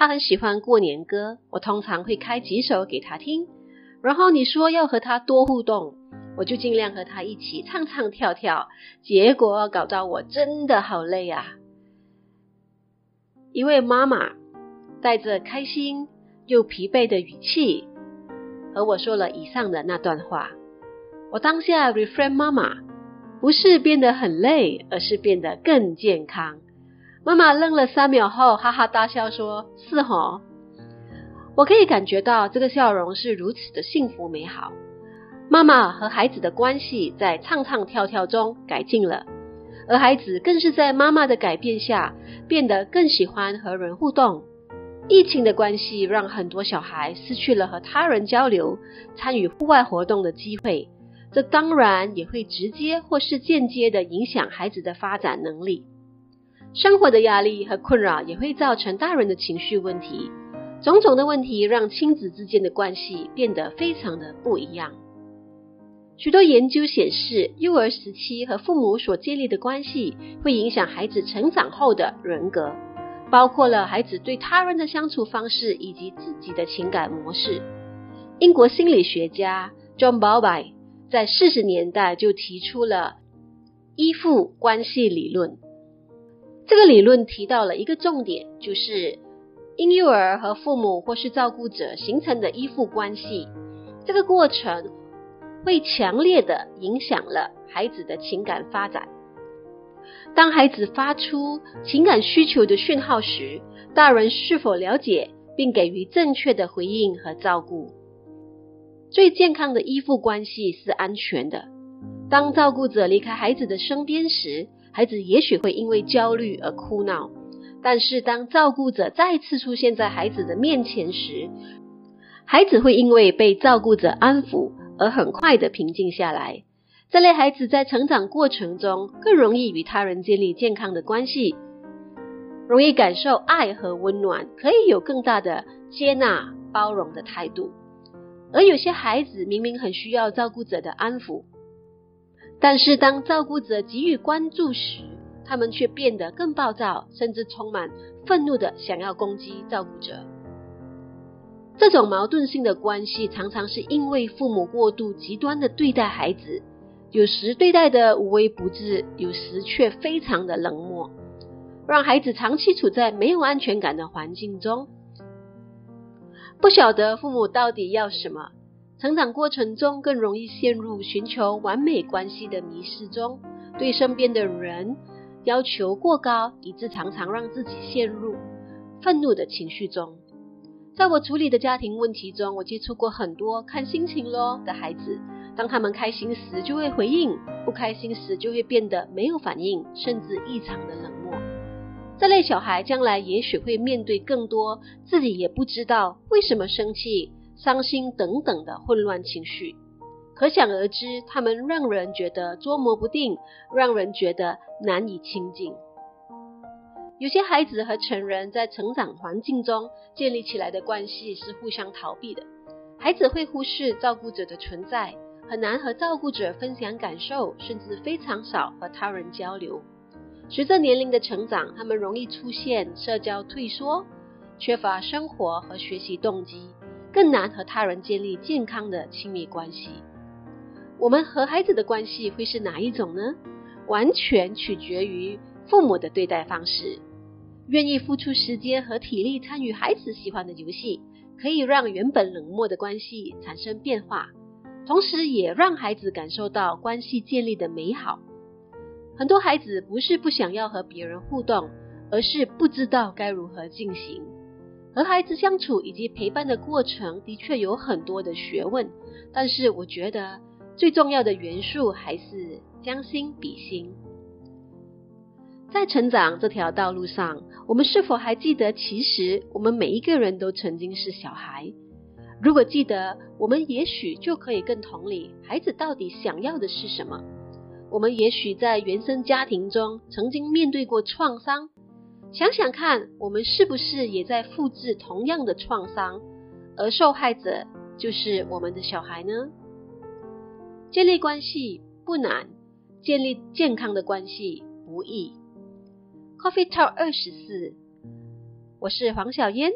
他很喜欢过年歌，我通常会开几首给他听。然后你说要和他多互动，我就尽量和他一起唱唱跳跳。结果搞到我真的好累啊！一位妈妈带着开心又疲惫的语气和我说了以上的那段话。我当下 reframe 妈妈，不是变得很累，而是变得更健康。妈妈愣了三秒后，哈哈大笑说：“是齁。”我可以感觉到这个笑容是如此的幸福美好。妈妈和孩子的关系在唱唱跳跳中改进了，而孩子更是在妈妈的改变下变得更喜欢和人互动。疫情的关系让很多小孩失去了和他人交流、参与户外活动的机会。这当然也会直接或是间接的影响孩子的发展能力。生活的压力和困扰也会造成大人的情绪问题。种种的问题让亲子之间的关系变得非常的不一样。许多研究显示，幼儿时期和父母所建立的关系会影响孩子成长后的人格，包括了孩子对他人的相处方式以及自己的情感模式。英国心理学家 John Bowlby 在四十年代就提出了依附关系理论。这个理论提到了一个重点，就是婴幼儿和父母或是照顾者形成的依附关系，这个过程会强烈的影响了孩子的情感发展。当孩子发出情感需求的讯号时，大人是否了解并给予正确的回应和照顾？最健康的依附关系是安全的。当照顾者离开孩子的身边时，孩子也许会因为焦虑而哭闹。但是当照顾者再次出现在孩子的面前时，孩子会因为被照顾者安抚而很快的平静下来。这类孩子在成长过程中更容易与他人建立健康的关系，容易感受爱和温暖，可以有更大的接纳、包容的态度。而有些孩子明明很需要照顾者的安抚，但是当照顾者给予关注时，他们却变得更暴躁，甚至充满愤怒的想要攻击照顾者。这种矛盾性的关系常常是因为父母过度极端的对待孩子，有时对待的无微不至，有时却非常的冷漠，让孩子长期处在没有安全感的环境中。不晓得父母到底要什么，成长过程中更容易陷入寻求完美关系的迷失中，对身边的人要求过高，以致常常让自己陷入愤怒的情绪中。在我处理的家庭问题中，我接触过很多看心情咯的孩子，当他们开心时就会回应，不开心时就会变得没有反应，甚至异常的冷漠。这类小孩将来也许会面对更多自己也不知道为什么生气、伤心等等的混乱情绪，可想而知，他们让人觉得捉摸不定，让人觉得难以亲近。有些孩子和成人在成长环境中建立起来的关系是互相逃避的，孩子会忽视照顾者的存在，很难和照顾者分享感受，甚至非常少和他人交流。随着年龄的成长，他们容易出现社交退缩，缺乏生活和学习动机，更难和他人建立健康的亲密关系。我们和孩子的关系会是哪一种呢？完全取决于父母的对待方式。愿意付出时间和体力参与孩子喜欢的游戏，可以让原本冷漠的关系产生变化，同时也让孩子感受到关系建立的美好。很多孩子不是不想要和别人互动，而是不知道该如何进行。和孩子相处以及陪伴的过程的确有很多的学问，但是我觉得最重要的元素还是将心比心。在成长这条道路上，我们是否还记得，其实我们每一个人都曾经是小孩？如果记得，我们也许就可以更同理孩子到底想要的是什么。我们也许在原生家庭中曾经面对过创伤，想想看，我们是不是也在复制同样的创伤，而受害者就是我们的小孩呢？建立关系不难，建立健康的关系不易。Coffee Talk 二十四，我是黄小嫣，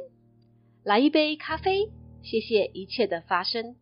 来一杯咖啡，谢谢一切的发生。